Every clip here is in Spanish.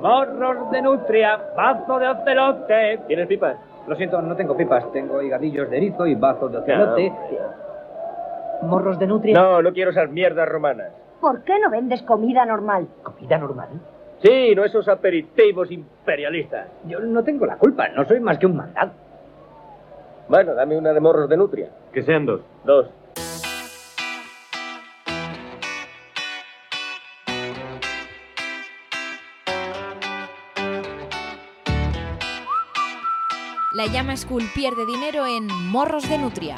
Morros de nutria, bazo de ocelote. ¿Tienes pipas? Lo siento, no tengo pipas. Tengo higadillos de erizo y bazo de ocelote. ¿Morros de nutria? No, no quiero esas mierdas romanas. ¿Por qué no vendes comida normal? ¿Comida normal? Sí, no esos aperitivos imperialistas. Yo no tengo la culpa, no soy más que un mandado. Bueno, dame una de morros de nutria. Que sean dos. Dos. Llama School pierde dinero en Morros de Nutria.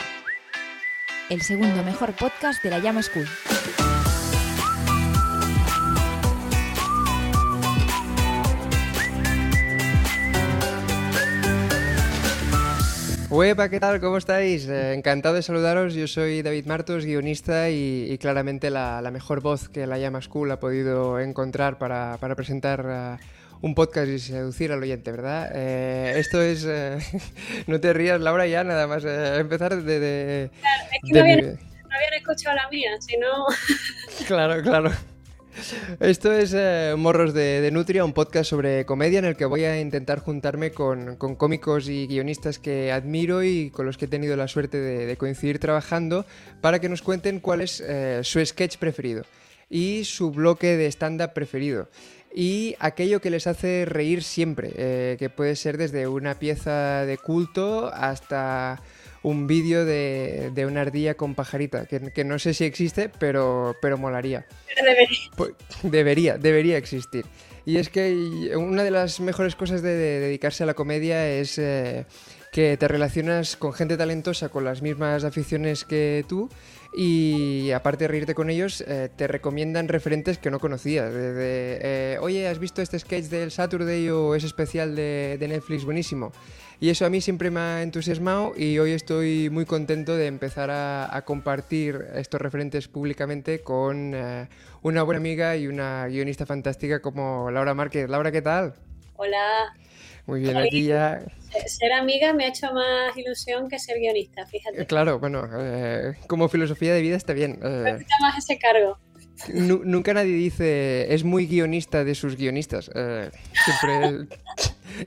El segundo mejor podcast de la Llama School. Huepa, ¿qué tal? ¿Cómo estáis? Eh, encantado de saludaros. Yo soy David Martos, guionista y, claramente la, mejor voz que la Llama School ha podido encontrar para, presentar un podcast y seducir al oyente, ¿verdad? Eh, esto es... eh, no te rías, Laura, ya nada más eh, empezar de... de- Claro, es que de no habían, mi- no habían escuchado la mía, si no. Claro, claro. Esto es Morros de, de Nutria, un podcast sobre comedia en el que voy a intentar juntarme con, con cómicos y guionistas que admiro y con los que he tenido la suerte de, coincidir trabajando para que nos cuenten cuál es su sketch preferido y su bloque de stand-up preferido. Y aquello que les hace reír siempre, eh, que puede ser desde una pieza de culto hasta un vídeo de, de una ardilla con pajarita, que, que no sé si existe, pero, pero molaría. Debería. Pues, debería, debería existir. Y es que una de las mejores cosas de, de dedicarse a la comedia es eh, que te relacionas con gente talentosa con las mismas aficiones que tú y aparte de reírte con ellos, eh, te recomiendan referentes que no conocías. Desde, eh, oye, ¿has visto este sketch del Saturday o ese especial de, de Netflix buenísimo? Y eso a mí siempre me ha entusiasmado y hoy estoy muy contento de empezar a, a compartir estos referentes públicamente con eh, una buena amiga y una guionista fantástica como Laura Márquez. Laura, ¿qué tal? Hola. Muy bien, aquí ya... Eh, Ser amiga me ha hecho más ilusión que ser guionista, eh, fíjate. Claro, bueno, eh, como filosofía de vida está bien. eh, Me gusta más ese cargo. nu- nunca nadie dice es muy guionista de sus guionistas. eh, siempre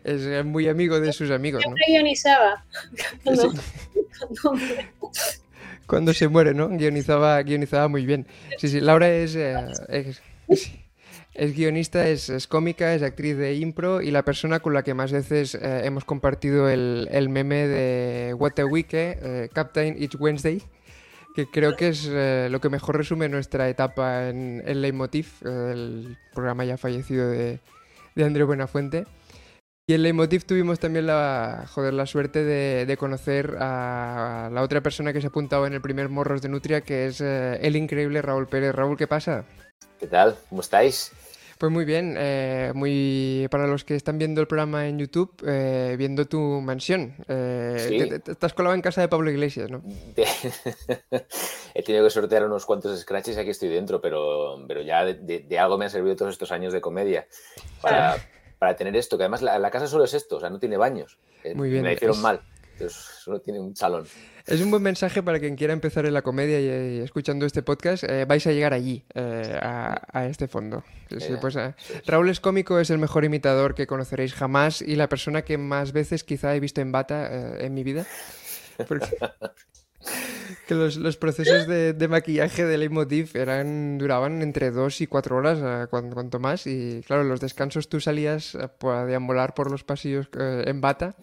es, es muy amigo de sus amigos, ¿no? Siempre guionizaba. Cuando, Sí. cuando- Cuando se muere, ¿no? Guionizaba, guionizaba muy bien. Sí, sí, Laura es, eh, es, sí, es guionista, es, cómica, es actriz de impro y la persona con la que más veces eh, hemos compartido el, el meme de What a Week, eh, Captain Each Wednesday, que creo que es eh, lo que mejor resume nuestra etapa en, en Leitmotiv, eh, el programa ya fallecido de, de André Buenafuente. Y en Leitmotiv tuvimos también la, joder, la suerte de, de conocer a la otra persona que se ha apuntado en el primer Morros de Nutria, que es eh, el increíble Raúl Pérez. Raúl, ¿qué pasa? ¿Qué tal? ¿Cómo estáis? Pues muy bien, eh, muy para los que están viendo el programa en YouTube, eh, viendo tu mansión. Eh, Sí. te- te- estás colado en casa de Pablo Iglesias, ¿no? De- He tenido que sortear unos cuantos scratches y aquí estoy dentro, pero, pero ya de, de- de algo me han servido todos estos años de comedia para, para tener esto, que además la, la casa solo es esto, o sea, no tiene baños. Eh, Muy bien, Me la hicieron es- mal, entonces solo tiene un salón. Es un buen mensaje para quien quiera empezar en la comedia y, y escuchando este podcast, eh, vais a llegar allí, eh, a, a este fondo. Sí, Eh, pues, eh. Raúl es cómico, es el mejor imitador que conoceréis jamás y la persona que más veces quizá he visto en bata eh, en mi vida. Porque- que los, los procesos de, de maquillaje de Leitmotiv eran, duraban entre dos y cuatro horas, eh, cuan- cuanto más. Y claro, los descansos tú salías a, a deambular por los pasillos eh, en bata.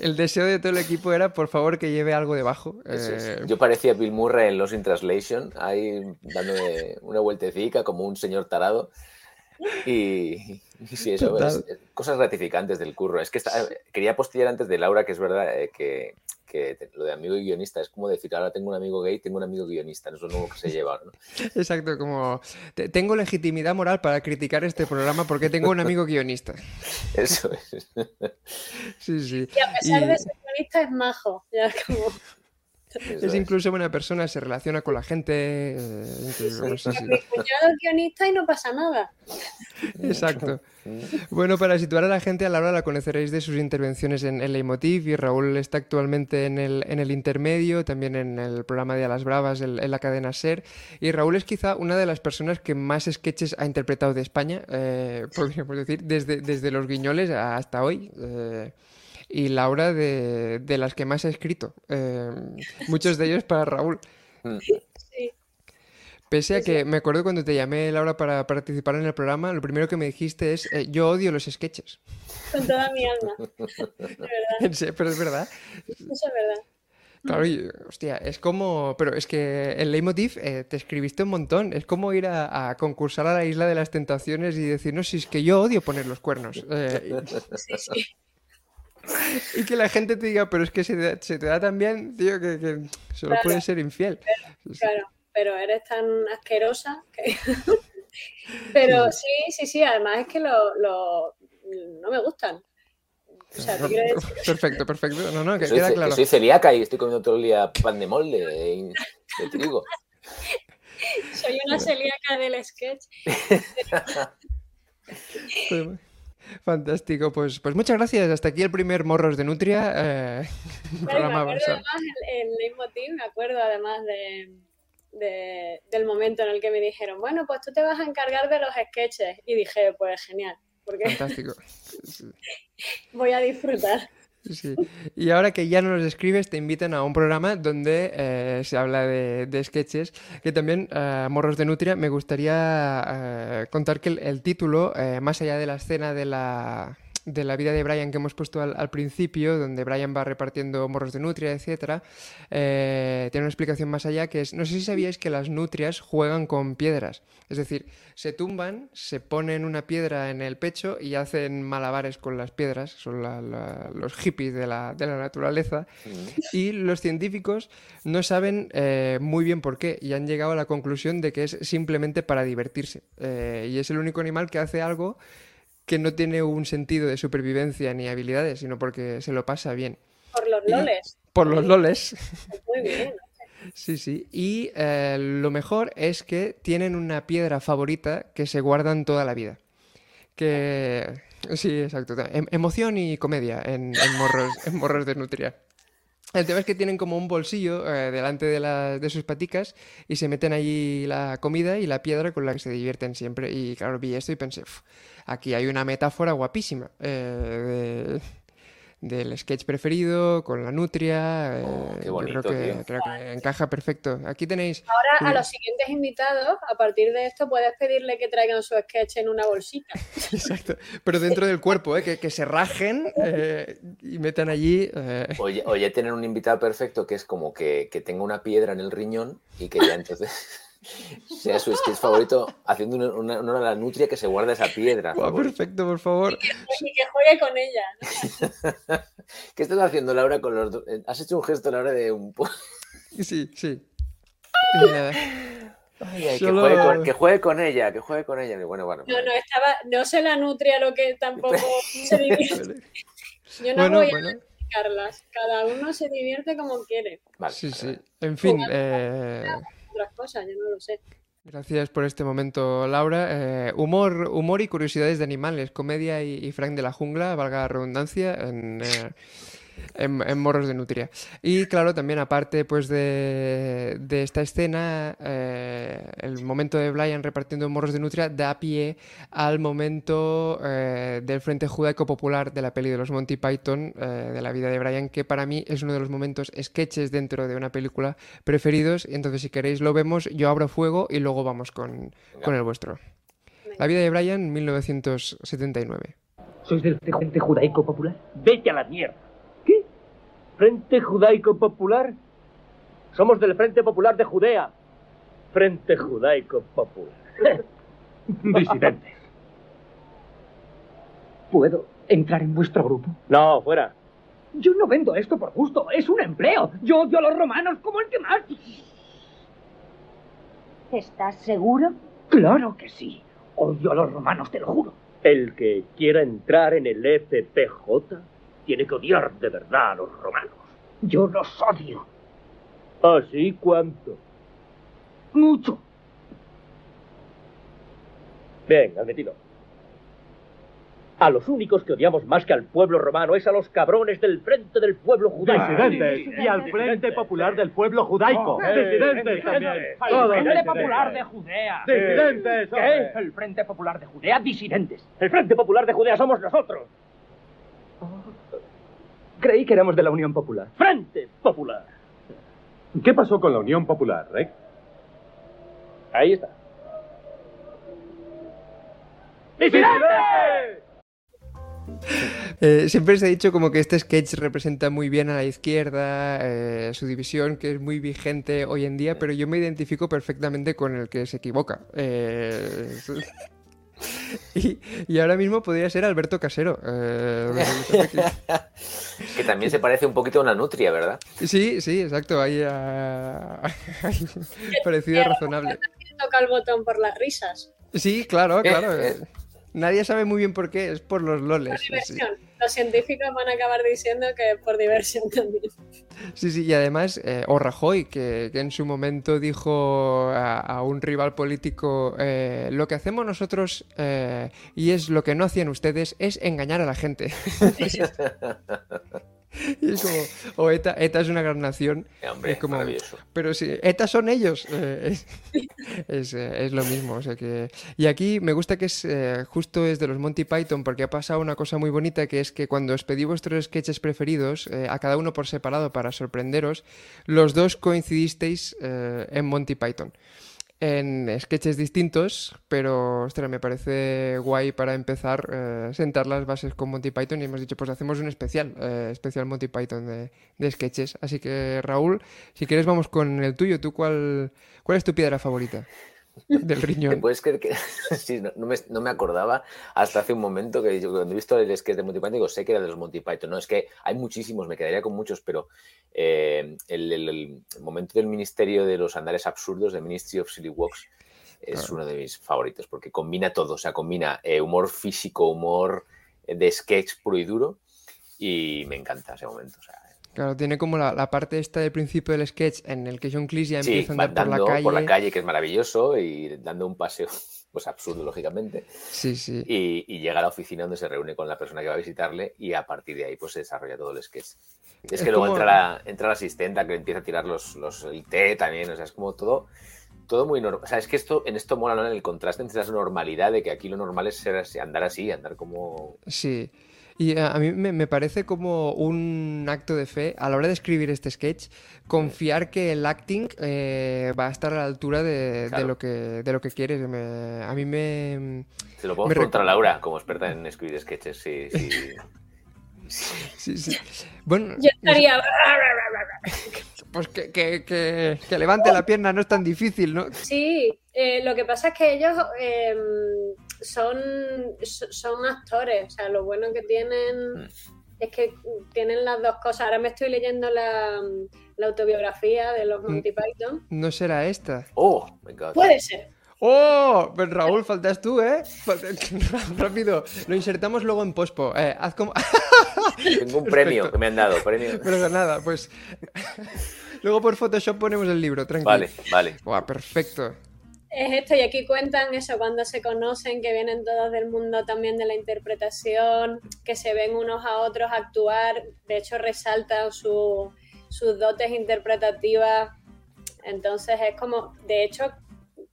El deseo de todo el equipo era, por favor, que lleve algo debajo. Eh, Yo parecía Bill Murray en Lost in Translation, ahí dándome una vueltecica como un señor tarado. Y, y sí, eso, es- cosas gratificantes del curro. Es que está- quería postillar antes de Laura, que es verdad eh, que, que lo de amigo y guionista es como decir, ahora tengo un amigo gay, tengo un amigo guionista, eso es lo nuevo que se lleva. ¿no? Exacto, como te- tengo legitimidad moral para criticar este programa porque tengo un amigo guionista. Eso es. Sí, sí. Y a pesar Y- de ser guionista es majo. Ya como... es incluso buena persona, se relaciona con la gente. eh, sí, guionista y no pasa nada. Exacto. Bueno, para situar a la gente, a Laura la conoceréis de sus intervenciones en, en Leitmotiv y Raúl está actualmente en el, en el intermedio, también en el programa de A las Bravas en, en la cadena SER. Y Raúl es quizá una de las personas que más sketches ha interpretado de España, eh, podríamos decir, desde, desde Los Guiñoles hasta hoy. eh, y Laura de, de las que más ha escrito, eh, muchos de ellos para Raúl. Sí. Pese a que me acuerdo cuando te llamé, Laura, para participar en el programa, lo primero que me dijiste es, eh, yo odio los sketches. Con toda mi alma. De verdad. Serio, Pero es verdad. Eso es verdad. Claro, y, hostia, es como... Pero es que en Leitmotiv eh, te escribiste un montón. Es como ir a, a concursar a la Isla de las Tentaciones y decir, no, si es que yo odio poner los cuernos. Eh, Sí, sí. Y, que la gente te diga, pero es que se te, se te da tan bien, tío, que, que solo Claro. puedes ser infiel. Claro, pero eres tan asquerosa que... pero sí, sí, sí, además es que lo, lo- no me gustan. O sea, quiero decir, Perfecto, perfecto. No, no, que soy, queda claro. que soy celíaca y estoy comiendo todo el día pan de molde de, de trigo. soy una celíaca del sketch. Fantástico, pues, pues muchas gracias. Hasta aquí el primer Morros de Nutria. eh, y me programa acuerdo además el, el leitmotiv, me acuerdo además de, de- del momento en el que me dijeron, bueno, pues tú te vas a encargar de los sketches. Y dije, pues genial, porque Fantástico. voy a disfrutar. Sí. Y ahora que ya no los escribes, te invitan a un programa donde eh, se habla de, sketches, que también, eh, Morros de Nutria, me gustaría eh, contar que el, el título, eh, más allá de la escena de la, de la vida de Brian que hemos puesto al, principio, donde Brian va repartiendo morros de nutria, etcétera, eh, tiene una explicación más allá que es, no sé si sabíais que las nutrias juegan con piedras, es decir, se tumban, se ponen una piedra en el pecho y hacen malabares con las piedras, son los hippies de la, de la naturaleza, y los científicos no saben eh, muy bien por qué y han llegado a la conclusión de que es simplemente para divertirse. Eh, y es el único animal que hace algo que no tiene un sentido de supervivencia ni habilidades, sino porque se lo pasa bien. Por los Y- loles. Por los loles. Muy bien. Sí, sí. Y eh, lo mejor es que tienen una piedra favorita que se guardan toda la vida. Que... Sí, exacto. Em- emoción y comedia en, en morros, en morros de Nutria. El tema es que tienen como un bolsillo eh, delante de, la- de sus paticas y se meten allí la comida y la piedra con la que se divierten siempre. Y claro, vi esto y pensé, "Uf, aquí hay una metáfora guapísima eh, del sketch preferido con la nutria. eh, Oh, qué yo bonito, creo que, tío. creo que encaja perfecto. Aquí tenéis... Ahora a los siguientes invitados, a partir de esto, puedes pedirle que traigan su sketch en una bolsita. Exacto. Pero dentro del cuerpo, ¿eh? que, que se rajen eh, y metan allí... eh, Oye, oye, tener un invitado perfecto que es como que, que tenga una piedra en el riñón y que ya entonces sea su sketch favorito haciendo una, una, una- la nutria que se guarda esa piedra. perfecto, por favor. Y que juegue con ella. ¿no? ¿Qué estás haciendo, Laura, con los dos? Eh, Has hecho un gesto, Laura, de un... Sí, sí. Ay, ay, que, juegue con, que juegue con ella, que juegue con ella. Bueno, bueno. No, no, estaba, no se la nutria lo que tampoco se divierte. Yo no Bueno, voy bueno. a criticarlas. Cada uno se divierte como quiere. Vale, Sí, vale, sí. En fin, eh, Otras cosas, yo no lo sé. gracias por este momento, Laura. Eh, humor, humor y curiosidades de animales, comedia y, Frank de la jungla, valga la redundancia, en, eh, en, en Morros de Nutria. Y claro, también aparte pues de, de esta escena, eh, el momento de Brian repartiendo Morros de Nutria da pie al momento eh, del Frente Judaico Popular de la peli de los Monty Python, eh, de la vida de Brian, que para mí es uno de los momentos sketches dentro de una película preferidos. Y entonces, si queréis, lo vemos. Yo abro fuego y luego vamos con, con el vuestro. La vida de Brian, 1979. ¿Sois del Frente Judaico Popular? Vete a la mierda. ¿Frente Judaico Popular? Somos del Frente Popular de Judea. Frente Judaico Popular. Disidentes. ¿Puedo entrar en vuestro grupo? No, fuera. Yo no vendo esto por gusto, es un empleo. Yo odio a los romanos como el que más. ¿Estás seguro? Claro que sí. Odio a los romanos, te lo juro. El que quiera entrar en el FPJ tiene que odiar de verdad a los romanos. Yo los odio. ¿Así cuánto? Mucho. Bien, admitido. A los únicos que odiamos más que al pueblo romano es a los cabrones del frente del pueblo judaico. Disidentes y al Frente Popular del Pueblo Judaico. Disidentes también. disidentes. Todos El Frente. Popular de Judea. Disidentes, hombre. El Frente Popular de Judea, disidentes. El Frente Popular de Judea somos nosotros. Creí que éramos de la Unión Popular. Frente Popular. ¿Qué pasó con la Unión Popular, Rick? Ahí está. ¡Disidentes! Eh, siempre se ha dicho como que este sketch representa muy bien a la izquierda, eh, su división, que es muy vigente hoy en día, pero yo me identifico perfectamente con el que se equivoca. Eh, y, y ahora mismo podría ser Alberto Casero. eh, que también se parece un poquito a una nutria, ¿verdad? sí, sí, exacto. Hay, hay un parecido razonable. Toca el botón por las risas. Sí, claro, claro. Nadie sabe muy bien por qué, es por los Por loles. sí. diversión. Los científicos van a acabar diciendo que es por diversión también. Sí, sí, y además, eh, o Rajoy, que, que en su momento dijo a, a un rival político, eh, lo que hacemos nosotros, eh, y es lo que no hacían ustedes, es engañar a la gente. y es como, o ETA, ETA es una gran nación, Eh, hombre, es como, pero sí, ETA son ellos, eh, es, es, eh, es lo mismo, o sea que... Y aquí me gusta que es, eh, justo es de los Monty Python, porque ha pasado una cosa muy bonita, que es que cuando os pedí vuestros sketches preferidos, eh, a cada uno por separado para sorprenderos, los dos coincidisteis en Monty Python. En sketches distintos, pero ostras, me parece guay para empezar eh, sentar las bases con Monty Python y hemos dicho, pues hacemos un especial, eh, especial Monty Python de, de sketches. Así que Raúl, si quieres vamos con el tuyo. ¿Tú cuál, cuál es tu piedra favorita del ¿Te riñón? puedes creer que sí, no, no me, no me acordaba hasta hace un momento que yo cuando he visto el sketch de Monty Python digo, sé que era de los Monty Python. No, es que hay muchísimos, me quedaría con muchos, pero eh, el, el- el momento del Ministerio de los Andares Absurdos, de Ministry of Silly Walks, es Claro. uno de mis favoritos porque combina todo, o sea, combina eh, humor físico, humor eh, de sketch puro y duro y me encanta ese momento. O sea, Claro, tiene como la, la parte esta del principio del sketch en el que John Cleese ya sí, empieza a andar por la calle. por la calle, que es maravilloso, y dando un paseo, pues absurdo, lógicamente. Sí, sí. y, y llega a la oficina donde se reúne con la persona que va a visitarle y a partir de ahí pues se desarrolla todo el sketch. Es, Es que luego como- entra, la, entra la asistenta que empieza a tirar los, los, el té también, o sea, es como todo, todo muy normal. O sea, es que esto, en esto mola ¿no? en el contraste entre la normalidad de que aquí lo normal es ser así, andar así, andar como... Sí. Y eh, a mí me, me parece como un acto de fe a la hora de escribir este sketch, confiar que el acting eh, va a estar a la altura de, lo que de lo que quieres. Me- a mí me Se lo Me preguntar a Laura como experta en escribir sketches, sí, sí. sí, sí. Bueno, Yo estaría. pues que, que, que- que levante la pierna no es tan difícil, ¿no? Sí, eh, lo que pasa es que ellos eh, son, so- son actores, o sea, lo bueno que tienen Mm. es que tienen las dos cosas. Ahora me estoy leyendo la, la autobiografía de los Monty Python. No será esta. Oh, my God. Puede ser. ¡Oh! Pues Raúl, faltas tú, ¿eh? Falta- Rápido, lo insertamos luego en pospo. Eh, haz como... Tengo un premio que me han dado, premio. Pero nada, pues... luego por Photoshop ponemos el libro, tranquilo. Vale, vale. Buah, perfecto. Es esto, y aquí cuentan eso, cuando se conocen, que vienen todos del mundo también de la interpretación, que se ven unos a otros actuar, de hecho resaltan su- sus dotes interpretativas. Entonces es como, de hecho,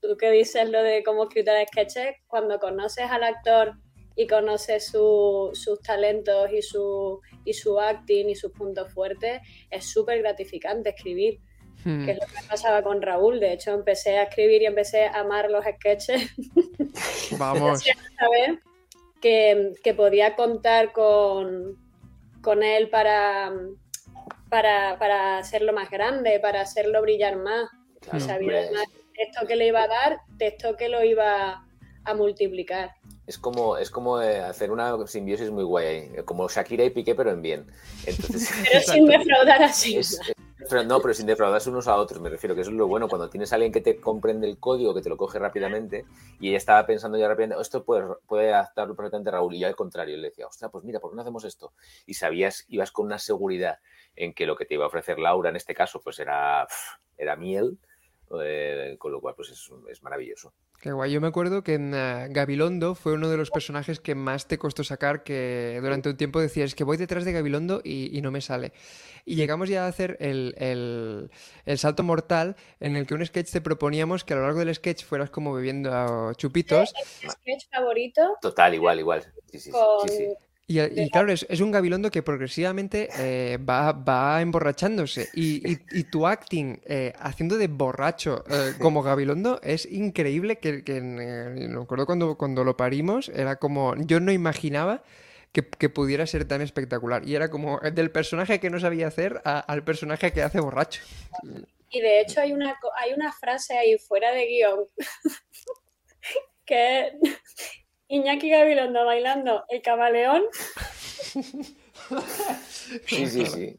tú que dices lo de cómo escribir sketches, cuando conoces al actor y conoces su- sus talentos y su, y su acting y sus puntos fuertes, es súper gratificante escribir Hmm. que es lo que pasaba con Raúl. De hecho, empecé a escribir y empecé a amar los sketches Vamos. saber que, que podía contar con, con él para, para, para hacerlo más grande, para hacerlo brillar más. Claro, Sabía hombre, además esto que le iba a dar, de esto que lo iba a multiplicar. Es como, es como eh, hacer una simbiosis muy guay ahí, como Shakira y Piqué, pero en bien. Entonces, Pero sin defraudar así. es, no, pero sin defraudarse unos a otros, me refiero, que eso es lo bueno, cuando tienes a alguien que te comprende el código, que te lo coge rápidamente, y ella estaba pensando ya rápidamente, esto puede, puede adaptarlo perfectamente Raúl, y yo al contrario, le decía, ostras, pues mira, ¿por qué no hacemos esto? Y sabías, ibas con una seguridad en que lo que te iba a ofrecer Laura en este caso, pues era, era miel, eh, con lo cual, pues es, es maravilloso. Qué guay. Yo me acuerdo que en uh, Gabilondo fue uno de los personajes que más te costó sacar, que durante un tiempo decías que voy detrás de Gabilondo y, y no me sale. Y llegamos ya a hacer el, el, el, salto mortal en el que un sketch te proponíamos que a lo largo del sketch fueras como bebiendo chupitos. ¿El sketch favorito? Total, igual, igual. Sí, sí, Con... sí, sí. Y, y, claro, es, es, un gabilondo que progresivamente eh, va, va, emborrachándose. Y, y, y tu acting eh, haciendo de borracho eh, como gabilondo es increíble. Que, que eh, me acuerdo cuando, cuando lo parimos, era como. Yo no imaginaba que, que, pudiera ser tan espectacular. Y era como del personaje que no sabía hacer a, al personaje que hace borracho. Y de hecho, hay una, hay una frase ahí fuera de guion que Iñaki Gabilondo bailando el camaleón. Sí, sí, sí.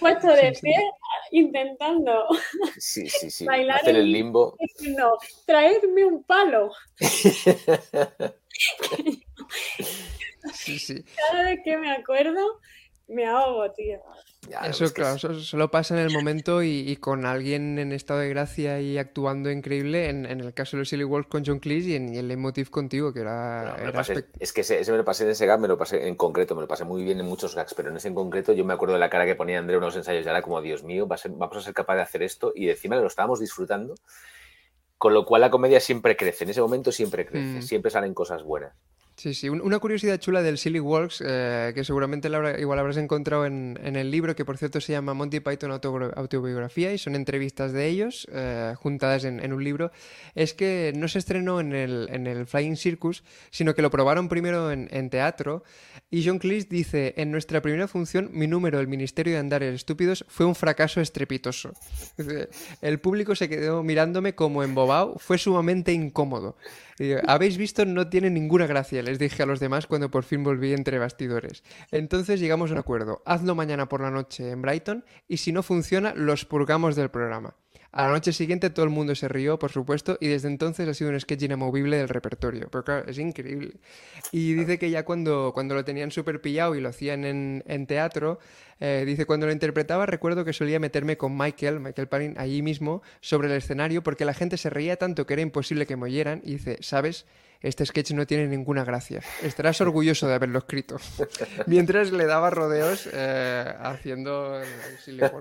Puesto de pie, intentando sí, sí, sí. bailar Hacer el limbo. No, traedme un palo. sí, sí. Cada vez que me acuerdo, me ahogo, tío. Ya, Eso, claro, es- eso solo pasa en el momento y, y con alguien en estado de gracia y actuando increíble. En, en el caso de los Silly Wolves con John Cleese y en, y el Leitmotiv contigo, que era, No, era pasé- es que ese, ese me lo pasé en ese gag, me lo pasé en concreto, me lo pasé muy bien en muchos gags, pero en ese en concreto yo me acuerdo de la cara que ponía André en unos ensayos, ya era como, Dios mío, va a ser- vamos a ser capaz de hacer esto, y encima lo estábamos disfrutando, con lo cual la comedia siempre crece, en ese momento siempre crece, Mm. siempre salen cosas buenas. Sí, sí. Un- Una curiosidad chula del Silly Walks, eh, que seguramente Laura, igual habrás encontrado en, el libro, que por cierto se llama Monty Python Autobio- Autobiografía y son entrevistas de ellos eh, juntadas en, un libro, es que no se estrenó en el, Flying Circus, sino que lo probaron primero en, teatro. Y John Cleese dice, en nuestra primera función, mi número, el Ministerio de Andares Estúpidos, fue un fracaso estrepitoso. El público se quedó mirándome como embobado, fue sumamente incómodo. Habéis visto, no tiene ninguna gracia, les dije a los demás cuando por fin volví entre bastidores. Entonces llegamos a un acuerdo, hazlo mañana por la noche en Brighton y si no funciona, los purgamos del programa. A la noche siguiente todo el mundo se rió, por supuesto, y desde entonces ha sido un sketch inamovible del repertorio. Pero claro, es increíble. Y dice que ya cuando, cuando lo tenían súper pillado y lo hacían en, en teatro, eh, dice, cuando lo interpretaba recuerdo que solía meterme con Michael, Michael Palin, allí mismo, sobre el escenario, porque la gente se reía tanto que era imposible que me oyeran, y dice, ¿sabes? Este sketch no tiene ninguna gracia. Estarás orgulloso de haberlo escrito. Mientras le daba rodeos eh, haciendo.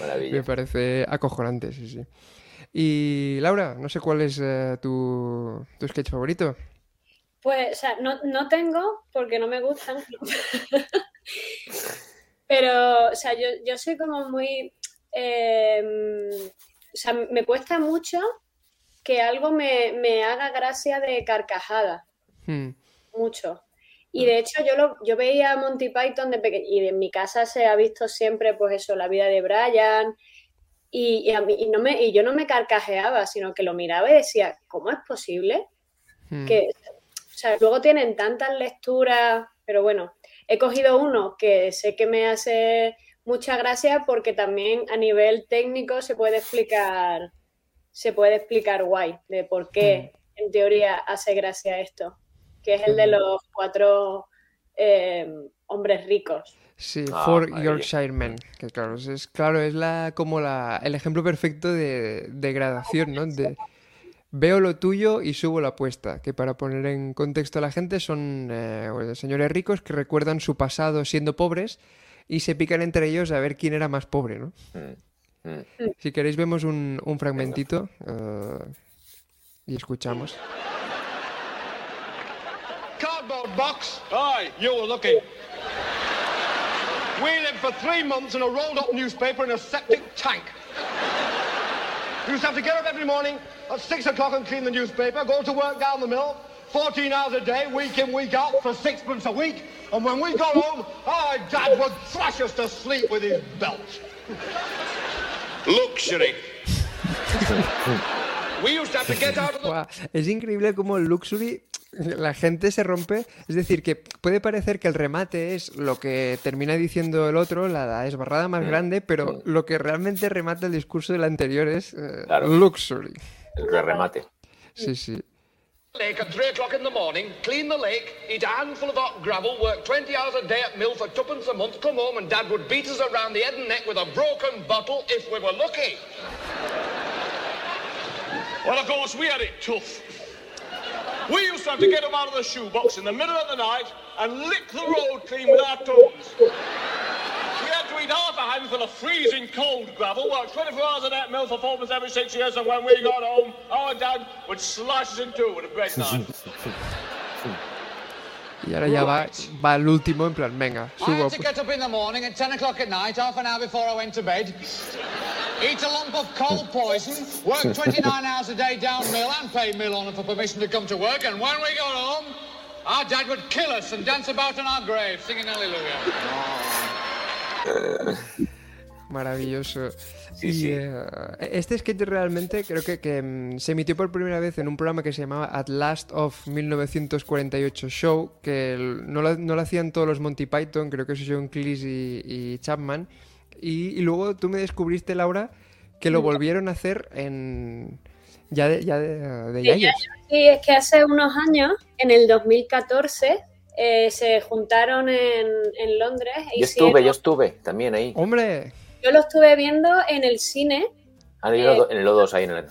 Maravilla. Me parece acojonante, sí, sí. Y Laura, no sé cuál es eh, tu, tu sketch favorito. Pues, o sea, no, no tengo porque no me gustan. Pero, o sea, yo, yo soy como muy. eh, o sea, me cuesta mucho que algo me, me haga gracia de carcajada. Hmm. Mucho. Y de hecho, yo, lo, yo veía a Monty Python de pequeño. Y en mi casa se ha visto siempre, pues eso, la vida de Brian. Y, y a mí, y no me, y yo no me carcajeaba, sino que lo miraba y decía, ¿cómo es posible? Hmm. que, o sea, luego tienen tantas lecturas, pero bueno, he cogido uno que sé que me hace mucha gracia porque también a nivel técnico se puede explicar, se puede explicar guay de por qué en teoría hace gracia esto, que es el de los cuatro eh, hombres ricos. Sí, Ah, For. Yorkshire Men, que claro, es, claro, es la, como la, el ejemplo perfecto de, de gradación, ¿no? De, veo lo tuyo y subo la apuesta, que para poner en contexto a la gente son eh, bueno, señores ricos que recuerdan su pasado siendo pobres y se pican entre ellos a ver quién era más pobre, ¿no? Mm, mm. Si queréis vemos un, un fragmentito eh, y escuchamos. Cardboard box? Aye, you were lucky. We lived for three months in a rolled up newspaper in a septic tank. We used to have to get up every morning at six o'clock and clean the newspaper, go to work down the mill, 14 hours a day, week in, week out, for sixpence a week. And when we got home, our dad would thrash us to sleep with his belt. Luxury. we used to have to get out of the... Buah, es increíble como el Luxury la gente se rompe. Es decir, que puede parecer que el remate es lo que termina diciendo el otro, la esbarrada más grande, pero lo que realmente remata el discurso del anterior es eh, Claro. luxury. El remate. Sí, sí. Lake at 3 o'clock in the morning, clean the lake, eat a handful of hot gravel, work 20 hours a day at mill for twopence a month, come home and Dad would beat us around the head and neck with a broken bottle if we were lucky. Well, of course, we had it tough. We used to have to get them out of the shoebox in the middle of the night and lick the road clean with our tongues. We had to eat half a handful of freezing cold gravel, work 24 hours a day at mill for four months every six years, and when we got home, our dad would slash us in two with a bread knife. Y ahora ya va, va al último, en plan, venga, I subo. had to get up in the morning at 10 o'clock at night, half an hour before I went to bed, eat a lump of cold poison, work 29 hours a day down mill and pay mill owner for permission to come to work, and when we got home, our dad would kill us and dance about in our grave, singing hallelujah. Oh. Maravilloso. Sí, y sí. eh, este sketch realmente creo que, que, mm, se emitió por primera vez en un programa que se llamaba At Last of 1948 Show, que el- no lo, no lo hacían todos los Monty Python, creo que eso John Cleese y, y Chapman. Y, y luego tú me descubriste, Laura, que lo volvieron a hacer en... Ya de, ya de, de Sí. Sí, es que hace unos años, en el 2014, eh, se juntaron en, en Londres. e Yo hicieron- estuve, yo estuve también ahí. ¡Hombre! yo lo estuve viendo en el cine, Ah, no, yo lo- en el O2 ahí en el.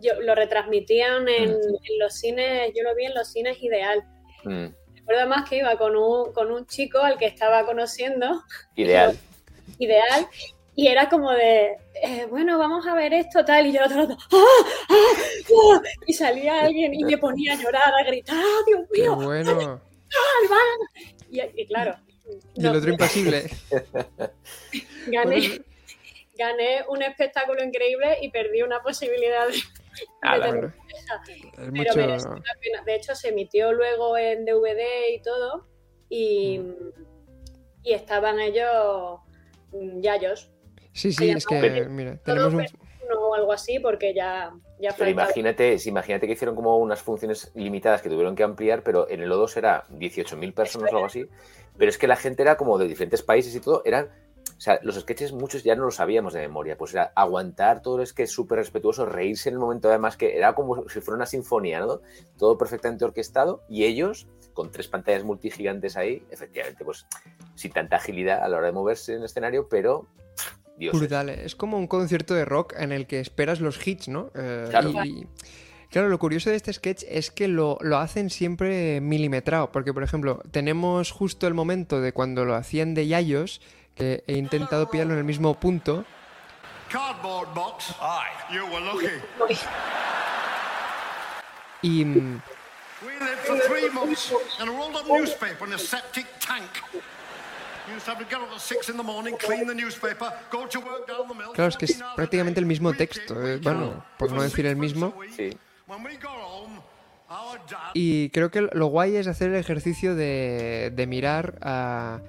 yo, lo retransmitían en, en los cines, yo lo vi en los cines ideal. Mm, Recuerdo más que iba con un, con un chico al que estaba conociendo, ideal. ideal, y era como de, eh, bueno, vamos a ver esto, tal, y yo otro ¡ah! ¡ah! ¡ah! Y salía alguien y me ponía a llorar, a gritar, ¡ah, Dios ¡Qué mío! bueno! Y, y claro, Y el otro impasible. gané, gané un espectáculo increíble y perdí una posibilidad de, Ah, de. Es Pero mucho... la pena. De hecho, se emitió luego en DVD y todo. Y, y estaban ellos mm, yayos. Sí, sí, es que, mira, tenemos un... o algo así, porque ya, ya Pero imagínate, imagínate que hicieron como unas funciones limitadas que tuvieron que ampliar, pero en el O2 era 18.000 personas o algo así. Pero es que la gente era como de diferentes países y todo, eran. O sea, los sketches muchos ya no los sabíamos de memoria, pues era aguantar todo el sketch súper respetuoso, reírse en el momento además que era como si fuera una sinfonía, ¿no? Todo perfectamente orquestado y ellos, con tres pantallas multigigantes ahí, efectivamente, pues sin tanta agilidad a la hora de moverse en el escenario, pero Dios. Brutal, eh. es como un concierto de rock en el que esperas los hits, ¿no? Eh, Claro. y- y- claro, lo curioso de este sketch es que lo, lo hacen siempre milimetrado, porque por ejemplo, tenemos justo el momento de cuando lo hacían de Yayos, que he intentado pillarlo en el mismo punto, Cardboard box. Aye. You were lucky. y mm, We lived for three months in a rolled up newspaper in a septic tank. Claro, es que es 14 hours a prácticamente el mismo texto, in, eh, bueno, por no decir el mismo. Sí. Y creo que lo guay es hacer el ejercicio de, de mirar a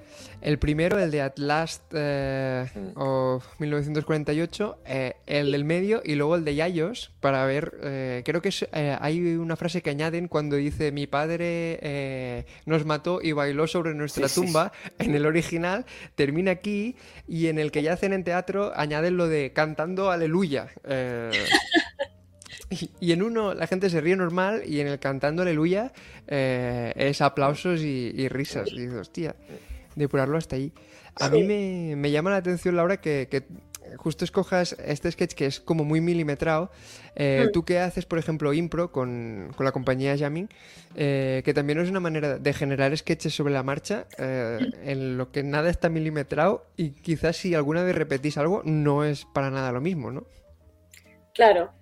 el primero, el de At Last eh, of 1948, eh, el del medio y luego el de Yayos para ver, eh, creo que es, eh, hay una frase que añaden cuando dice mi padre eh, nos mató y bailó sobre nuestra Sí, sí, tumba, en el original termina aquí y en el que ya hacen en teatro añaden lo de cantando aleluya. y, y en uno la gente se ríe normal y en el cantando aleluya eh, es aplausos y, y risas. Y dices, hostia, depurarlo hasta ahí. A mí me, me llama la atención, Laura, que, que justo escojas este sketch que es como muy milimetrado. Eh, Mm. Tú que haces, por ejemplo, impro con, con la compañía Jamming, eh, que también es una manera de generar sketches sobre la marcha, eh, en lo que nada está milimetrado y quizás si alguna vez repetís algo, no es para nada lo mismo, ¿no? Claro.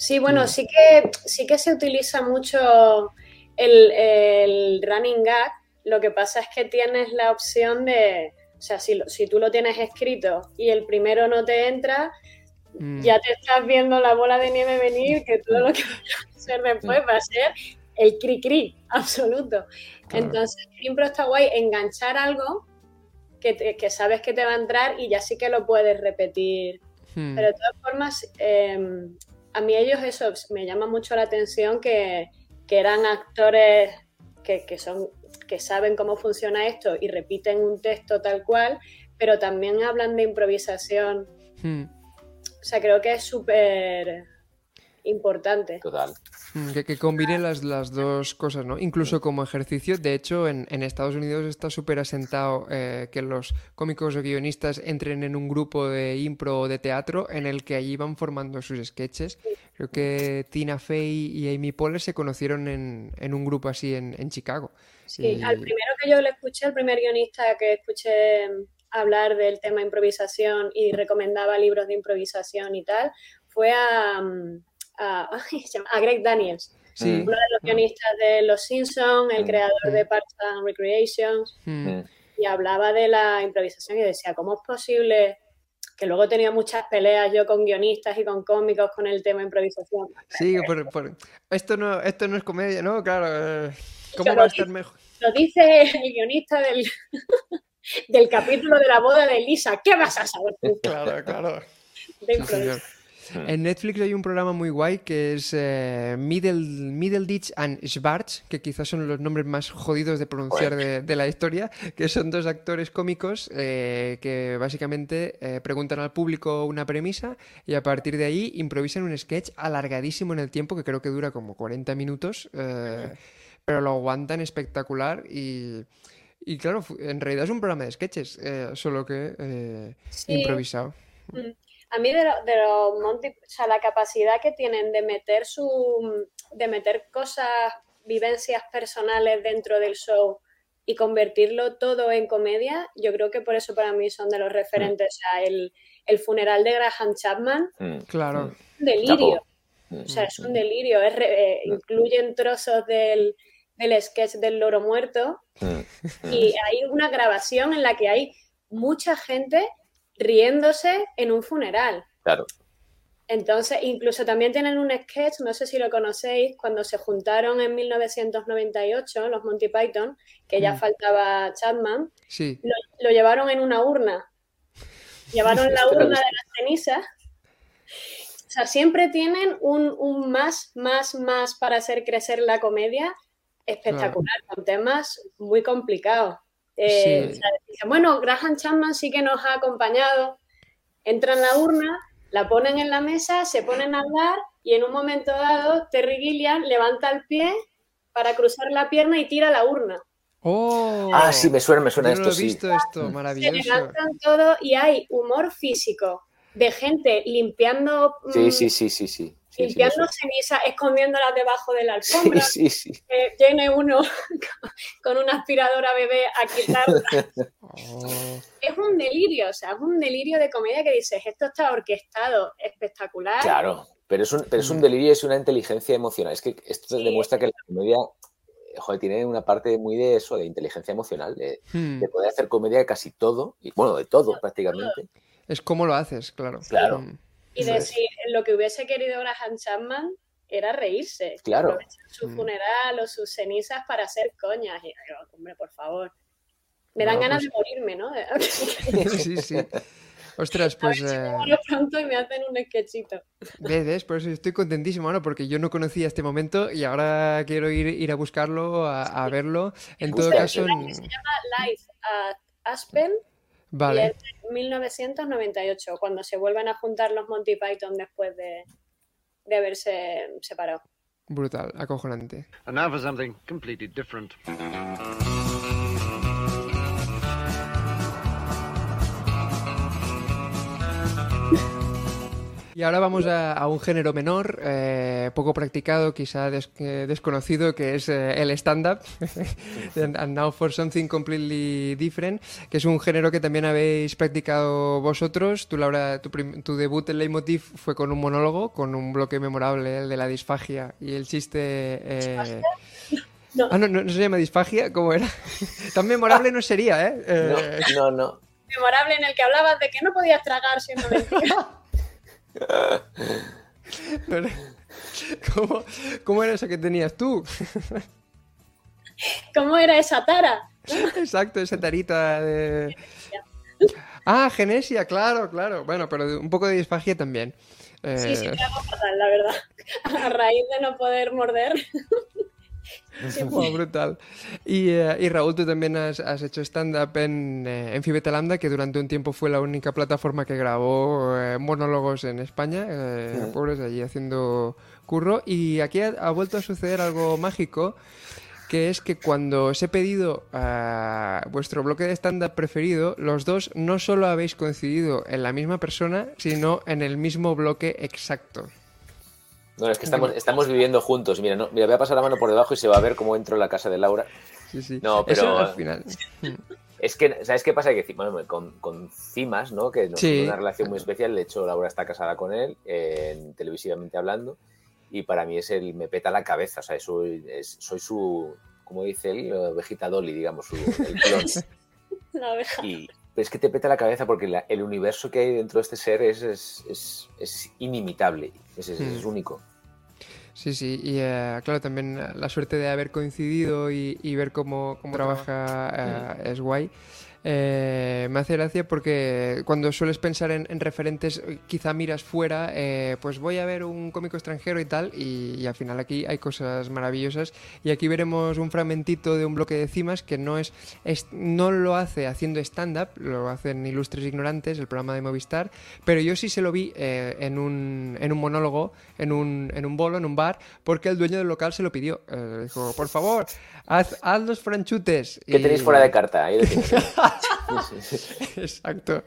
Sí, bueno, sí que, sí que se utiliza mucho el, el running gag. Lo que pasa es que tienes la opción de, o sea, si, lo- si tú lo tienes escrito y el primero no te entra, Mm. ya te estás viendo la bola de nieve venir, que todo lo que va a hacer después va a ser el cri-cri absoluto. Claro. Entonces, el impro está guay, enganchar algo que, te- que sabes que te va a entrar y ya sí que lo puedes repetir Hmm. pero de todas formas, eh, a mí ellos eso me llama mucho la atención que, que eran actores que, que son que saben cómo funciona esto y repiten un texto tal cual, pero también hablan de improvisación. Hmm. O sea, creo que es súper importante. Total. Mm, Que, que combine las, las dos cosas, ¿no? Incluso como ejercicio. De hecho, en, en Estados Unidos está súper asentado eh, que los cómicos o guionistas entren en un grupo de impro o de teatro en el que allí van formando sus sketches. Creo que Tina Fey y Amy Poehler se conocieron en, en un grupo así en, en Chicago. Sí, Y- al primero que yo le escuché, el primer guionista que escuché hablar del tema improvisación y recomendaba libros de improvisación y tal, fue a, mm, a, Greg Daniels, Sí. uno de los guionistas de Los Simpsons, el Mm. creador de Parks and Recreations, Mm. y hablaba de la improvisación y decía, ¿cómo es posible? Que luego he tenido muchas peleas yo con guionistas y con cómicos con el tema improvisación. Sí, por, por- Esto, no, esto no es comedia, ¿no? Claro. eh, ¿Cómo va a estar mejor? Lo dice el guionista del, del capítulo de la boda de Lisa. ¿Qué vas a saber tú Claro, claro. de Sí, En Netflix hay un programa muy guay que es eh, Middle, Middleditch and Schwartz, que quizás son los nombres más jodidos de pronunciar de, de la historia, que son dos actores cómicos eh, que básicamente eh, preguntan al público una premisa y a partir de ahí improvisan un sketch alargadísimo en el tiempo, que creo que dura como 40 minutos, eh, pero lo aguantan espectacular y... Y claro, en realidad es un programa de sketches, eh, solo que eh, Sí. improvisado. Mm. A mí de, lo- de los Monty, o sea, la capacidad que tienen de meter su, de meter cosas, vivencias personales dentro del show y convertirlo todo en comedia, yo creo que por eso para mí son de los referentes. O sea, el, el funeral de Graham Chapman, Mm. Claro. un delirio. Mm. O sea, es un delirio. Es re- eh, incluyen trozos del, del sketch del loro muerto Mm. y hay una grabación en la que hay mucha gente riéndose en un funeral. Claro. Entonces, incluso también tienen un sketch, no sé si lo conocéis, cuando se juntaron en 1998 los Monty Python, que ya Mm. faltaba Chapman, Sí. lo, lo llevaron en una urna. Llevaron la urna de las cenizas. O sea, siempre tienen un, un más, más, más para hacer crecer la comedia espectacular, con temas muy complicados. Eh, Sí. o sea, dicen, bueno, Graham Chapman sí que nos ha acompañado. Entran en la urna, la ponen en la mesa, se ponen a hablar y en un momento dado Terry Gilliam levanta el pie para cruzar la pierna y tira la urna. ¡Oh! Ah, sí, me suena, me suena no esto, lo he sí. visto esto, Se maravilloso. levantan todo y hay humor físico de gente limpiando, Sí, mm, sí, sí, sí, sí. Sí, sí, limpiando suena. cenizas, escondiéndolas debajo de la Sí, alfombra. sí, sí. Eh, viene uno con una aspiradora bebé a quitarla. Oh, es un delirio, o sea, es un delirio de comedia que dices, esto está orquestado, espectacular. Claro, pero es un, pero es un delirio y es una inteligencia emocional. Es que esto Sí. demuestra que la comedia eh, joder, tiene una parte muy de eso, de inteligencia emocional, de, hmm. de poder hacer comedia de casi todo, y bueno, de todo prácticamente. Es como lo haces, claro. Claro. Mm. Y Eso es. decir, lo que hubiese querido Graham Chapman era reírse. Claro. Aprovechar su Mm. funeral o sus cenizas para hacer coñas. Y digo, hombre, por favor. Me dan No, ganas pues- de morirme, ¿no? sí, sí. Ostras, A pues ver si eh, me muero pronto y me hacen un sketchito. ves, ves, por eso estoy contentísimo, ¿no? Porque yo no conocía este momento y ahora quiero ir, ir a buscarlo, a, a verlo. En todo caso, en- Se llama Live at Aspen y vale. es de 1998, cuando se vuelven a juntar los Monty Python después de, de haberse separado. Brutal, acojonante. And now for something completely different. Y ahora vamos a, a un género menor, eh, poco practicado, quizá des- eh, desconocido, que es eh, el stand-up. And and now for something completely different, que es un género que también habéis practicado vosotros. Tú, Laura, tu, tu debut en Leitmotiv fue con un monólogo, con un bloque memorable, el de la disfagia y el chiste... eh, No. Ah, no, no, no se llama disfagia, ¿cómo era? Tan memorable no sería, ¿eh? Eh, No, no, no. Memorable en el que hablabas de que no podías tragar siendo mentira. ¿Cómo, ¿Cómo era esa que tenías tú? ¿Cómo era esa tara? Exacto, esa tarita de... Ah, genesia, claro, claro. Bueno, pero un poco de disfagia también. Sí, sí, Eh, trago fatal, la verdad. A raíz de no poder morder. Wow, brutal. Y, eh, y, Raúl, tú también has, has hecho stand-up en, eh, en Fibeta Lambda, que durante un tiempo fue la única plataforma que grabó eh, monólogos en España. Eh, Sí. Pobres allí haciendo curro. Y aquí ha, ha vuelto a suceder algo mágico, que es que cuando os he pedido a vuestro bloque de stand-up preferido, los dos no solo habéis coincidido en la misma persona, sino en el mismo bloque exacto. No, es que estamos, estamos viviendo juntos. Mira, no, mira, voy a pasar la mano por debajo y se va a ver cómo entro en la casa de Laura. Sí, sí. No, pero Eso al final. es que, ¿sabes qué pasa? Que bueno, con, con Cimas, ¿no? Que nos Sí. une una relación muy especial. De hecho, Laura está casada con él, eh, televisivamente hablando, y para mí es el me peta la cabeza. O sea, soy, es- soy su, como dice él, ovejita Dolly, digamos, su, el clon. La oveja. Y pero es que te peta la cabeza porque la- el universo que hay dentro de este ser es, es, es- es inimitable, es, es- es Hmm. único. Sí, sí, y eh, claro, también eh, la suerte de haber coincidido y, y ver cómo, cómo trabaja eh, es guay. Eh, me hace gracia porque cuando sueles pensar en, en referentes, quizá miras fuera, eh, pues voy a ver un cómico extranjero y tal, y, y al final aquí hay cosas maravillosas. Y aquí veremos un fragmentito de un bloque de cimas que no es, es- no lo hace haciendo stand-up, lo hacen Ilustres Ignorantes, el programa de Movistar, pero yo sí se lo vi eh, en, un, en un monólogo, en un, en un bolo, en un bar, porque el dueño del local se lo pidió. Eh, dijo, por favor, haz, haz los franchutes. ¿Qué Y- tenéis fuera de carta? Ahí lo Exacto.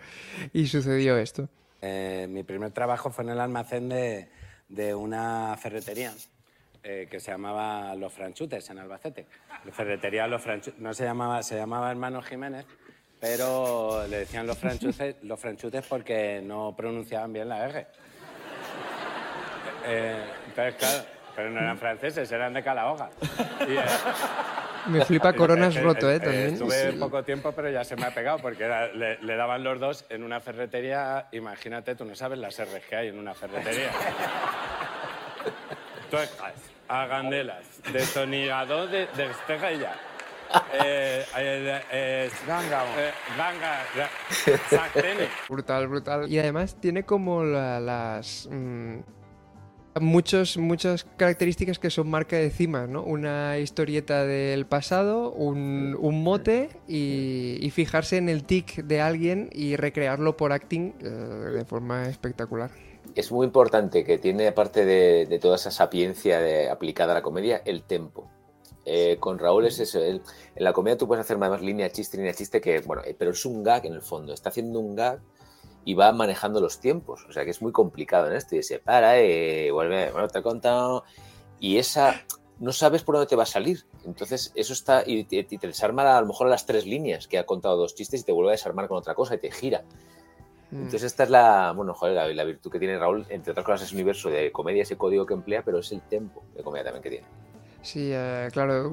Y sucedió esto. Eh, mi primer trabajo fue en el almacén de, de una ferretería eh, que se llamaba Los Franchutes en Albacete. La ferretería Los Franchutes, no se llamaba, se llamaba Hermano Jiménez, pero le decían Los Franchutes, los franchutes porque no pronunciaban bien la R. Eh, entonces, claro, pero no eran franceses, eran de Calahorra. Y, eh, Me flipa Coronas roto, ¿eh? eh, También. Estuve Sí. poco tiempo, pero ya se me ha pegado, porque era- le, le daban los dos en una ferretería. Imagínate, tú no sabes las R's que hay en una ferretería. Tuercas, agandelas, destornillador de, de estrella. Eh, eh, eh, ganga, ganga, sartenes. Brutal, brutal. Y además tiene como la- las... mm, muchos, muchas características que son marca de cimas, ¿no? Una historieta del pasado, un, un mote y, y fijarse en el tic de alguien y recrearlo por acting eh, de forma espectacular. Es muy importante que tiene, aparte de, de toda esa sapiencia de- aplicada a la comedia, el tempo. Eh, con Raúl es eso. él- en la comedia tú puedes hacer más línea chiste, línea chiste, que, bueno, eh, pero es un gag en el fondo. Está haciendo un gag y va manejando los tiempos. O sea que es muy complicado en esto. Y se para, eh, vuelve, bueno, te he contado. Y esa, no sabes por dónde te va a salir. Entonces, eso está, y te, y te desarma a lo mejor a las tres líneas, que ha contado dos chistes y te vuelve a desarmar con otra cosa y te gira. Mm. Entonces esta es la, bueno, joder, la, la virtud que tiene Raúl, entre otras cosas es un universo de comedia, ese código que emplea, pero es el tempo de comedia también que tiene. Sí, eh, claro.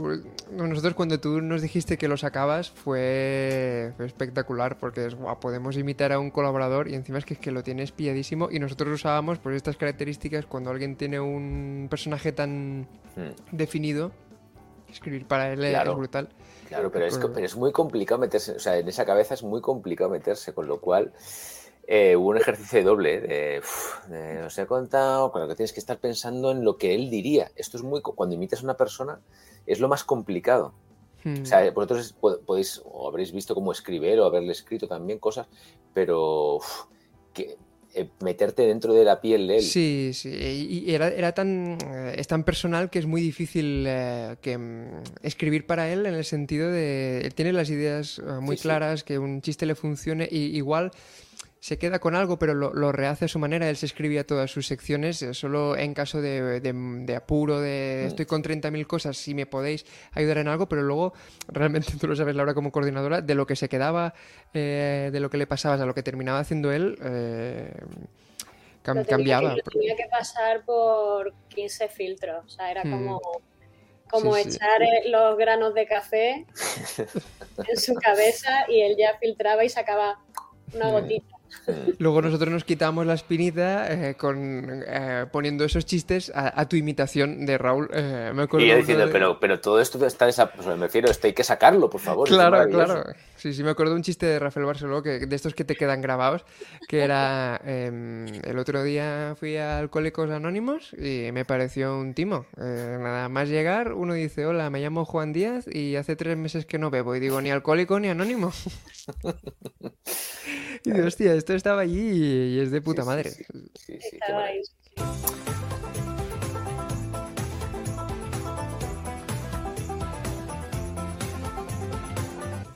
Nosotros cuando tú nos dijiste que lo sacabas fue, fue espectacular porque es guau, podemos imitar a un colaborador y encima es que, es que lo tienes pilladísimo y nosotros usábamos pues estas características cuando alguien tiene un personaje tan Hmm. definido, escribir para él es- Claro. es brutal. Claro, pero es, pero es muy complicado meterse, o sea, en esa cabeza es muy complicado meterse, con lo cual eh, hubo un ejercicio de doble, ¿eh? de, uf, de os he contado, cuando que tienes que estar pensando en lo que él diría. Esto es muy, cuando imitas a una persona, es lo más complicado. Hmm. O sea, vosotros es- po- podéis, o habréis visto cómo escribir o haberle escrito también cosas, pero uf, que, eh, meterte dentro de la piel de él. Sí, sí, y era, era tan, eh, es tan personal que es muy difícil eh, que mm, escribir para él en el sentido de, él tiene las ideas eh, muy Sí, sí. claras, que un chiste le funcione y igual se queda con algo, pero lo, lo rehace a su manera, él se escribía todas sus secciones, eh, solo en caso de, de- de apuro, de estoy con 30.000 cosas, si me podéis ayudar en algo, pero luego realmente tú lo sabes, Laura, como coordinadora, de lo que se quedaba, eh, de lo que le pasaba, a lo que terminaba haciendo él, eh, cam- Lo tenía cambiaba. que- lo tenía que pasar por 15 filtros. O sea, era Hmm. como, Sí, echar eh, los granos de café en su cabeza y él ya filtraba y sacaba una Hmm. gotita. Luego nosotros nos quitamos la espinita eh, con, eh, poniendo esos chistes a, a tu imitación de Raúl. eh, me acuerdo Y de- diciendo, pero, pero todo esto está desa... o sea, me refiero, esto hay que sacarlo, por favor. Claro, maravilloso". claro. Sí, sí, me acuerdo un chiste de Rafael Barceló, que, de estos que te quedan grabados, que era, em, el otro día fui a Alcohólicos Anónimos y me pareció un timo. Nada más llegar, uno dice, hola, me llamo Juan Díaz y hace tres meses que no bebo. Y digo, ni alcohólico ni anónimo. y digo, hostia, esto estaba allí y es de puta madre. Sí, sí, Estaba ahí.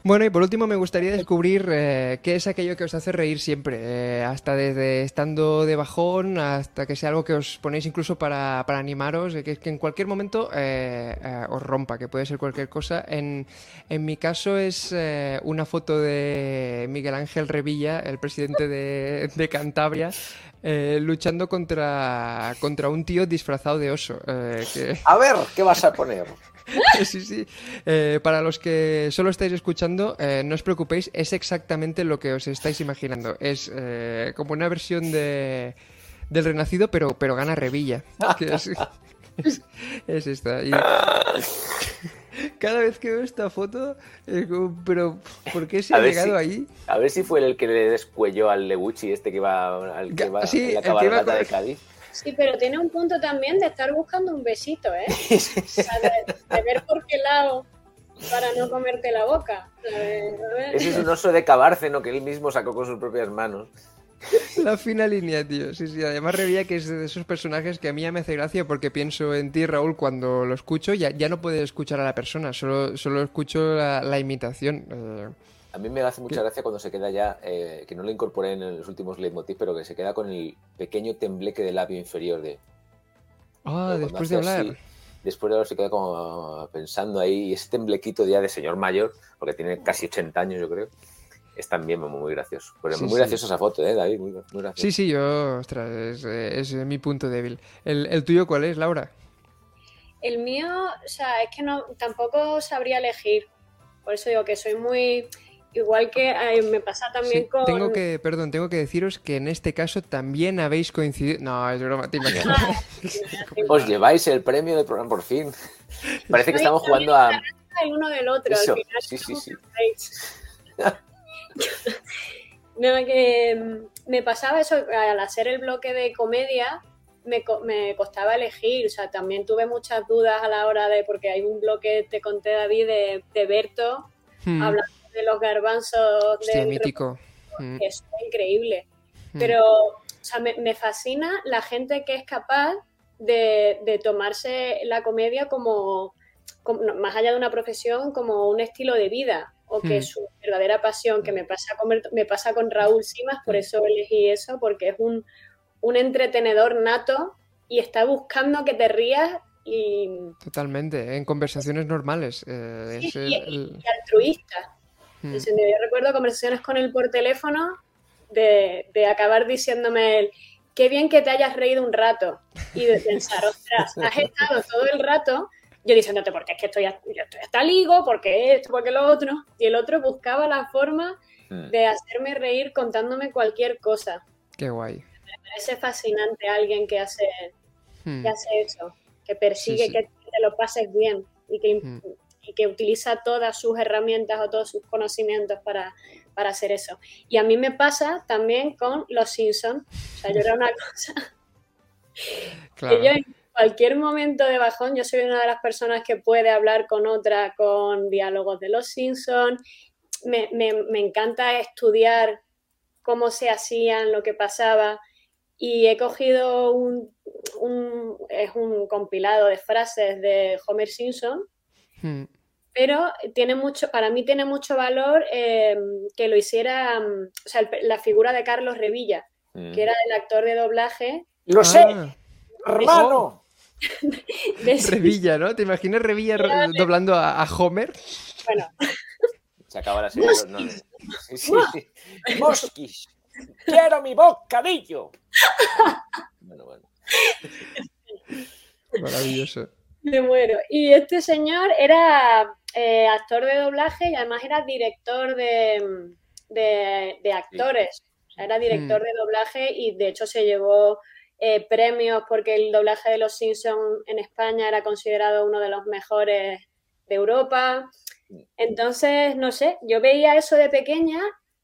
Bueno, y por último me gustaría descubrir eh, qué es aquello que os hace reír siempre, eh, hasta desde estando de bajón hasta que sea algo que os ponéis incluso para, para animaros, que, que en cualquier momento eh, eh, os rompa, que puede ser cualquier cosa. En, en mi caso es una foto de Miguel Ángel Revilla, el presidente de, de Cantabria, luchando contra, contra un tío disfrazado de oso. A ver, ¿qué vas a poner? Sí, sí. Eh, para los que solo estáis escuchando, eh, no os preocupéis, es exactamente lo que os estáis imaginando. Es eh, como una versión de del Renacido, pero, pero gana Revilla. que es, es, es esta. Y cada vez que veo esta foto, es como, pero ¿por qué se A ha llegado si- ahí? A ver si fue el que le descuelló al Leguchi, este que va, al que va sí, en la cabalgata con- de Cádiz. Sí, pero tiene un punto también de estar buscando un besito, ¿eh? O sea, de, de ver por qué lado para no comerte la boca. Ese es un oso de cabárceno que él mismo sacó con sus propias manos. La fina línea, tío. Sí, sí. Además, Revilla, que es de esos personajes que a mí ya me hace gracia porque pienso en ti, Raúl, cuando lo escucho, ya, ya no puedo escuchar a la persona, solo, solo escucho la, la imitación. Eh, A mí me hace mucha gracia cuando se queda ya, eh, que no lo incorporé en los últimos leitmotiv, pero que se queda con el pequeño tembleque del labio inferior de... Ah, después de así, hablar. después de hablar se queda como pensando ahí, y ese temblequito ya de señor mayor, porque tiene casi 80 años yo creo, es también muy, muy gracioso. Pero Sí, muy sí. graciosa esa foto, ¿eh, David? Muy, muy graciosa. Sí, sí, yo, ostras, es, es mi punto débil. ¿El, el tuyo cuál es, Laura? El mío, o sea, es que no, tampoco sabría elegir. Por eso digo que soy muy. Igual que eh, me pasa también Sí, con. tengo que, perdón, tengo que deciros que en este caso también habéis coincidido. No, es broma, te imaginas. Os lleváis el premio del programa por fin. Parece que estamos jugando a... el uno del otro. Eso, al final sí, sí, sí. No, que mm, me pasaba eso, al hacer el bloque de comedia, me, co- me costaba elegir, o sea, también tuve muchas dudas a la hora de, porque hay un bloque, te conté David, de, de Berto, Hmm. hablando de los garbanzos Hostia, de mítico. Mm. que es increíble. Hmm. Pero, o sea, me, me fascina la gente que es capaz de, de tomarse la comedia como, como- no, más allá de una profesión, como un estilo de vida, o que es su verdadera pasión, que me pasa con, me pasa con Raúl Simas, por eso elegí eso, porque es un, un entretenedor nato y está buscando que te rías y, Totalmente, en conversaciones normales. eh, es el- y- el- y altruista. Serio, Yo recuerdo conversaciones con él por teléfono de, de acabar diciéndome él, qué bien que te hayas reído un rato. Y de pensar, ostras, has estado todo el rato yo diciéndote, porque es que estoy, yo estoy hasta ligo, porque esto, porque lo otro. Y el otro buscaba la forma Mm. de hacerme reír contándome cualquier cosa. Qué guay. Me parece fascinante alguien que hace, Hmm. que hace eso, que persigue sí. que te lo pases bien y que, Mm. Y que utiliza todas sus herramientas o todos sus conocimientos para, para hacer eso. Y a mí me pasa también con Los Simpsons. O sea, yo era una cosa Claro. que yo en cualquier momento de bajón, yo soy una de las personas que puede hablar con otra con diálogos de Los Simpsons. Me, me- me encanta estudiar cómo se hacían, lo que pasaba. Y he cogido un, un- es un compilado de frases de Homer Simpson, Hmm. Pero tiene mucho, para mí tiene mucho valor eh, que lo hiciera, mm, o sea, el- la figura de Carlos Revilla, Mm. que era el actor de doblaje ¡Lo sé! Ah, ¡Hermano! de Revilla, ¿no? ¿Te imaginas Revilla re- doblando a, a Homer? bueno, Se acaba la serie. no, no. Sí, sí, sí. ¡Mosquis! ¡Quiero mi bocadillo! Bueno, bueno. Maravilloso. Me muero. Y este señor era eh, actor de doblaje y además era director de, de- de actores. O sea, era director Hmm. de doblaje y de hecho se llevó eh, premios porque el doblaje de Los Simpsons en España era considerado uno de los mejores de Europa. Entonces, no sé, yo veía eso de pequeña,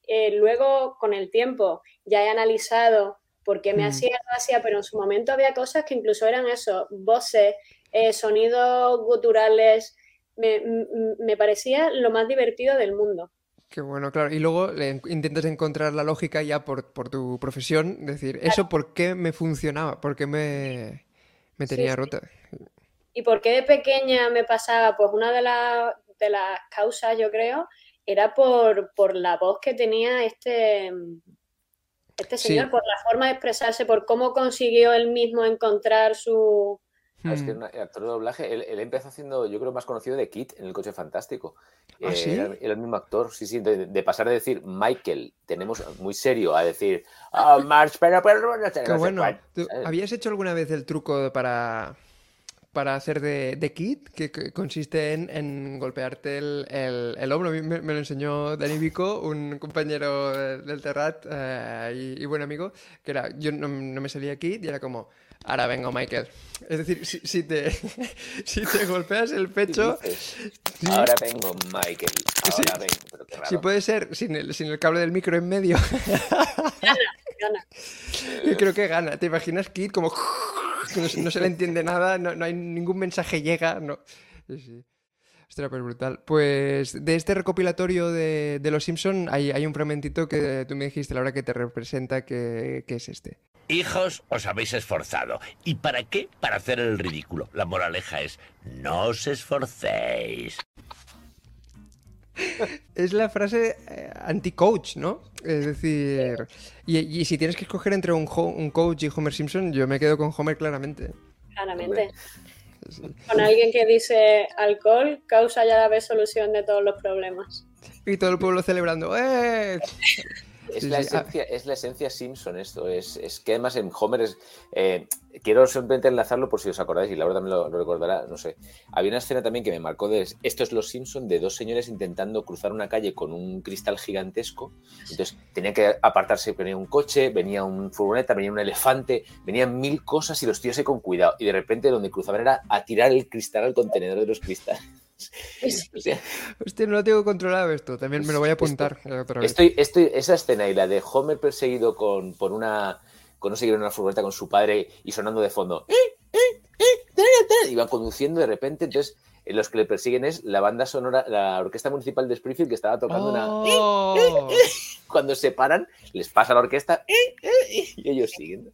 eh, luego con el tiempo ya he analizado por qué me Mm. hacía hacía, pero en su momento había cosas que incluso eran eso, voces, eh, sonidos guturales, me, parecía lo más divertido del mundo. Qué bueno, claro. Y luego le en- intentas encontrar la lógica ya por, por tu profesión, decir, ¿eso por qué me funcionaba? ¿Por qué me, me tenía sí. rota? ¿Y por qué de pequeña me pasaba? Pues una de, la- de las causas, yo creo, era por, por la voz que tenía este, este Sí. señor, por la forma de expresarse, por cómo consiguió él mismo encontrar su... Hmm. Es que era un actor de doblaje, él, él empezó haciendo, yo creo, más conocido de Kit en El Coche Fantástico. ¿Ah, Eh, sí? Era, era el mismo actor, sí, sí, de, de pasar de decir Michael, tenemos muy serio, a decir, ah, March, pero, pero, Qué no sé bueno. cuál", ¿Tú ¿sabes? ¿Habías hecho alguna vez el truco para, para hacer de, de kit? Que, que consiste en, en golpearte el, el- el hombro. Me, me lo enseñó Dani Vico, un compañero de- del Terrat eh, y, y buen amigo, que era, yo no, no me salía kit y era como, ahora vengo Michael. Es decir, si, si te, si te golpeas el pecho... dices? sí, Ahora vengo, Michael, Sí. ahora vengo, pero qué Si raro. puede ser sin el, sin el cable del micro en medio, Gana. yo creo que gana. ¿Te imaginas Kid como no, se- no se le entiende nada, no, no hay ningún mensaje llega, no. Sí, sí. Ostras, pues brutal. Pues de este recopilatorio de, de Los Simpson hay, hay un fragmentito que tú me dijiste la hora que te representa que, que es este. Hijos, os habéis esforzado. ¿Y para qué? Para hacer el ridículo. La moraleja es, no os esforcéis. Es la frase eh, anti-coach, ¿no? Es decir, y, y si tienes que escoger entre un, un coach y Homer Simpson, yo me quedo con Homer claramente. Claramente. Con alguien que dice alcohol causa ya la vez solución de todos los problemas. Y todo el pueblo celebrando. ¡Eh! Es Sí, la, sí, esencia, es la esencia Simpson esto. Es, es que además en Homer es... eh, quiero simplemente enlazarlo por si os acordáis y Laura también lo, lo recordará, no sé. Había una escena también que me marcó de... Esto es los Simpson de dos señores intentando cruzar una calle con un cristal gigantesco. Entonces tenían que apartarse. Venía un coche, venía un furgoneta, venía un elefante, venían mil cosas y los tíos ahí con cuidado. Y de repente donde cruzaban era a tirar el cristal al contenedor de los cristales. O sea, Hostia, no lo tengo controlado esto. También me lo voy a apuntar eh, otra vez. Estoy, estoy, esa escena y la de Homer perseguido con, por una. con no sé una furgoneta con su padre y sonando de fondo. Y van conduciendo de repente, entonces eh, los que le persiguen es la banda sonora, la orquesta municipal de Springfield que estaba tocando Oh. una. Cuando se paran, les pasa la orquesta y ellos siguen.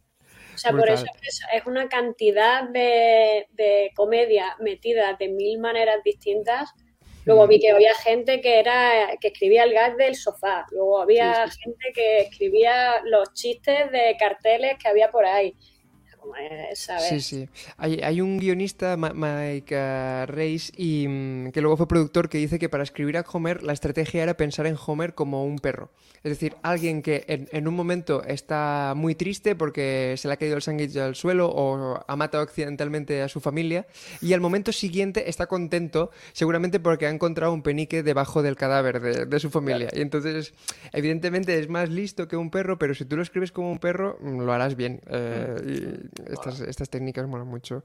O sea, por eso es, es una cantidad de, de comedia metida de mil maneras distintas. Luego vi que había gente que era que escribía el gag del sofá. Luego había gente que escribía los chistes de carteles que había por ahí. ¿Sabes? Sí, sí. Hay, hay un guionista, Mike eh, Reis, y, mm, que luego fue productor, que dice que para escribir a Homer la estrategia era pensar en Homer como un perro. Es decir, alguien que en, en un momento está muy triste porque se le ha caído el sándwich al suelo o ha matado accidentalmente a su familia, y al momento siguiente está contento, seguramente porque ha encontrado un penique debajo del cadáver de, de su familia. Y entonces, evidentemente es más listo que un perro, pero si tú lo escribes como un perro, mm, lo harás bien. Eh, y estas, estas técnicas molan mucho.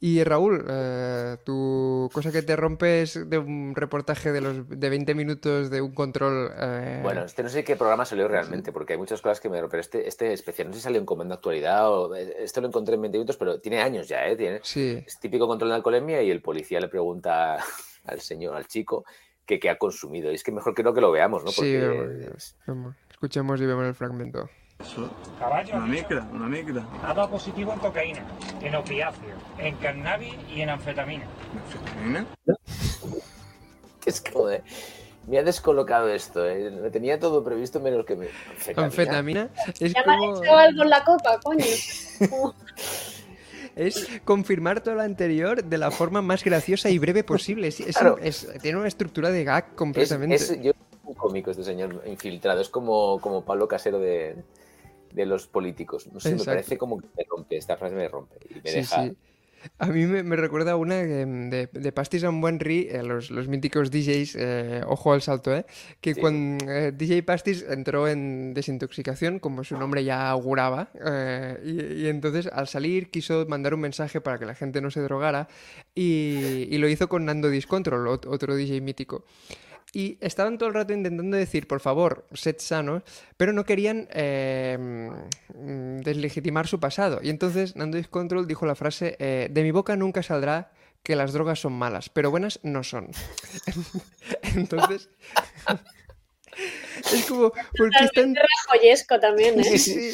Y Raúl, eh, tu cosa que te rompes de un reportaje de los de 20 minutos de un control. eh, Bueno, este no sé qué programa salió realmente, porque hay muchas cosas que me. Pero este, este especial, no sé si salió en Comando Actualidad o. Esto lo encontré en 20 minutos, pero tiene años ya, ¿eh? Tiene, Sí. Es típico control de alcoholemia y el policía le pregunta al señor, al chico, que qué ha consumido. Y es que mejor que no que lo veamos, ¿no? sí, Porque vamos, vamos, escuchemos y vemos el fragmento. Caballo. Una mezcla, una mezcla. Ha dado positivo en cocaína, en opiáceo, en cannabis y en anfetamina. ¿Anfetamina? es como de. Me ha descolocado esto, ¿eh? Me tenía todo previsto menos que me. Anfetamina es Ya me han como. hecho algo en la copa, coño. Es confirmar todo lo anterior de la forma más graciosa y breve posible. Es- es- Claro. es- tiene una estructura de gag completamente. es- yo un cómico este señor infiltrado. Es como, como Pablo Casero de, de los políticos. No sé, me parece como que me rompe. Esta frase me rompe y me Sí, deja. sí. A mí me, me recuerda una mm, de, de Pastis and Buenry, eh, los, los míticos DJs, eh, ojo al salto, ¿eh? Que Sí. cuando eh, DJ Pastis entró en desintoxicación, como su nombre ya auguraba, eh, y, y entonces al salir quiso mandar un mensaje para que la gente no se drogara y, y lo hizo con Nando Discontrol, ot- otro DJ mítico. Y estaban todo el rato intentando decir, por favor, sed sanos, pero no querían eh, mm, deslegitimar su pasado. Y entonces Nando Discontrol dijo la frase, eh, de mi boca nunca saldrá que las drogas son malas, pero buenas no son. entonces... es como, ¿por qué están Totalmente rajoyesco también, ¿eh? Sí,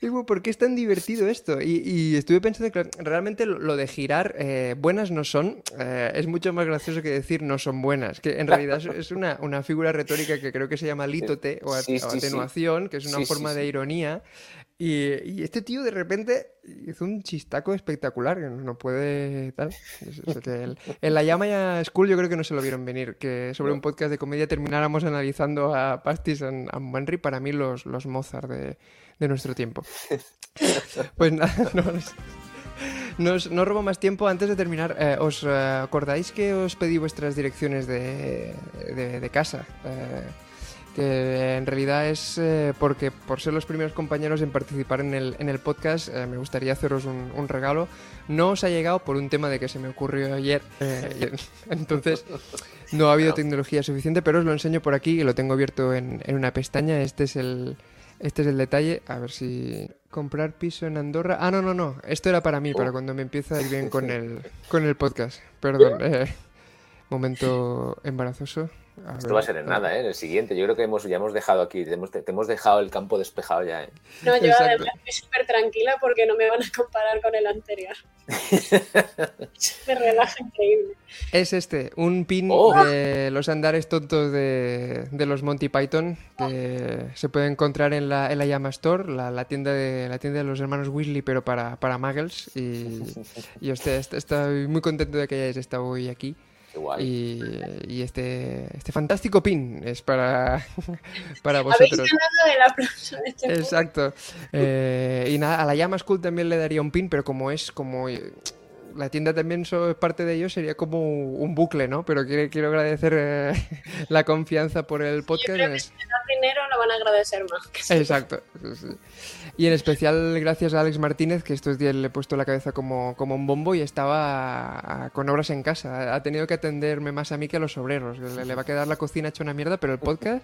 Digo, ¿por qué es tan divertido esto? Y, y estuve pensando que realmente lo, de girar eh, buenas no son eh, es mucho más gracioso que decir no son buenas, que en realidad es, es una, una figura retórica que creo que se llama lítote o, at- Sí, o sí, sí. atenuación, que es una Sí, sí, forma de sí. ironía. Y, y este tío de repente hizo un chistaco espectacular que no puede tal. Es- es el- en la Yamaya School yo creo que no se lo vieron venir, que sobre un podcast de comedia termináramos analizando a Pastis and, and para mí los, los Mozart de, de nuestro tiempo. Pues nada, no, no, os- robo más tiempo. Antes de terminar, eh, ¿os eh, acordáis que os pedí vuestras direcciones de, de- de casa? Eh, que en realidad es eh, porque por ser los primeros compañeros en participar en el, en el podcast eh, me gustaría haceros un, un regalo. No os ha llegado por un tema de que se me ocurrió ayer, eh, entonces no ha habido tecnología suficiente, pero os lo enseño por aquí y lo tengo abierto en, en una pestaña. Este es el, este es el detalle. A ver si comprar piso en Andorra. Ah, no, no, no. Esto era para mí, para cuando me empieza a ir bien con el, con el podcast. Perdón. momento embarazoso. A Esto ver, va a ser en nada, ¿eh? En el siguiente. Yo creo que hemos, ya hemos dejado aquí, te hemos, te hemos dejado el campo despejado ya, ¿eh? No, yo Exacto. además estoy súper tranquila porque no me van a comparar con el anterior. me relaja increíble. Es este, un pin Oh. de los andares tontos de, de los Monty Python que se puede encontrar en la, en la Llama Store, la, la tienda de, la tienda de los hermanos Weasley, pero para, para muggles. Y, y est- estoy muy contento de que hayáis estado hoy aquí. Y, y este, este fantástico pin es para, para Habéis vosotros. ganado el aplauso de este público. Exacto. Eh, y nada, a la Llama School también le daría un pin, pero como es como la tienda también es parte de ello, sería como un bucle, ¿no? Pero quiero, quiero agradecer eh, la confianza por el Yo podcast. creo que si dinero lo van a agradecer más. Exacto. sí, sí. Y en especial gracias a Alex Martínez, que estos días le he puesto la cabeza como, como un bombo y estaba a- con obras en casa. Ha tenido que atenderme más a mí que a los obreros. Le, le va a quedar la cocina hecha una mierda, pero el podcast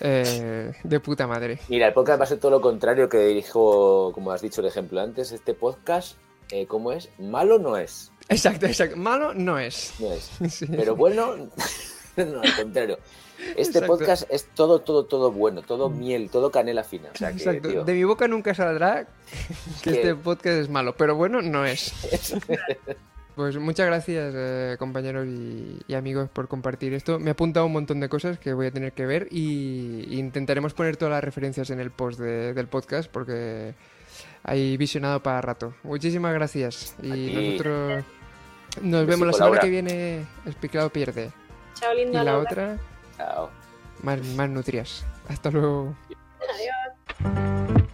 eh, de puta madre. Mira, el podcast va a ser todo lo contrario que dijo, como has dicho el ejemplo antes, este podcast, eh, ¿cómo es? Malo no es. Exacto, exacto. Malo no es. No es. Sí. Pero bueno, no, al contrario. Este Exacto. podcast es todo, todo, todo bueno, todo miel, todo canela fina. O sea que, Exacto. tío, De mi boca nunca saldrá que Que- este podcast es malo, pero bueno, no es. Pues muchas gracias, eh, compañeros y, y amigos, por compartir esto. Me he apuntado un montón de cosas que voy a tener que ver y, y intentaremos poner todas las referencias en el post de- del podcast porque hay visionado para rato. Muchísimas gracias. Y nosotros nos vemos la semana que viene. Explicado pierde. Chao, Y lindo la Laura. otra, chao. más, más nutrias. Hasta luego. Adiós.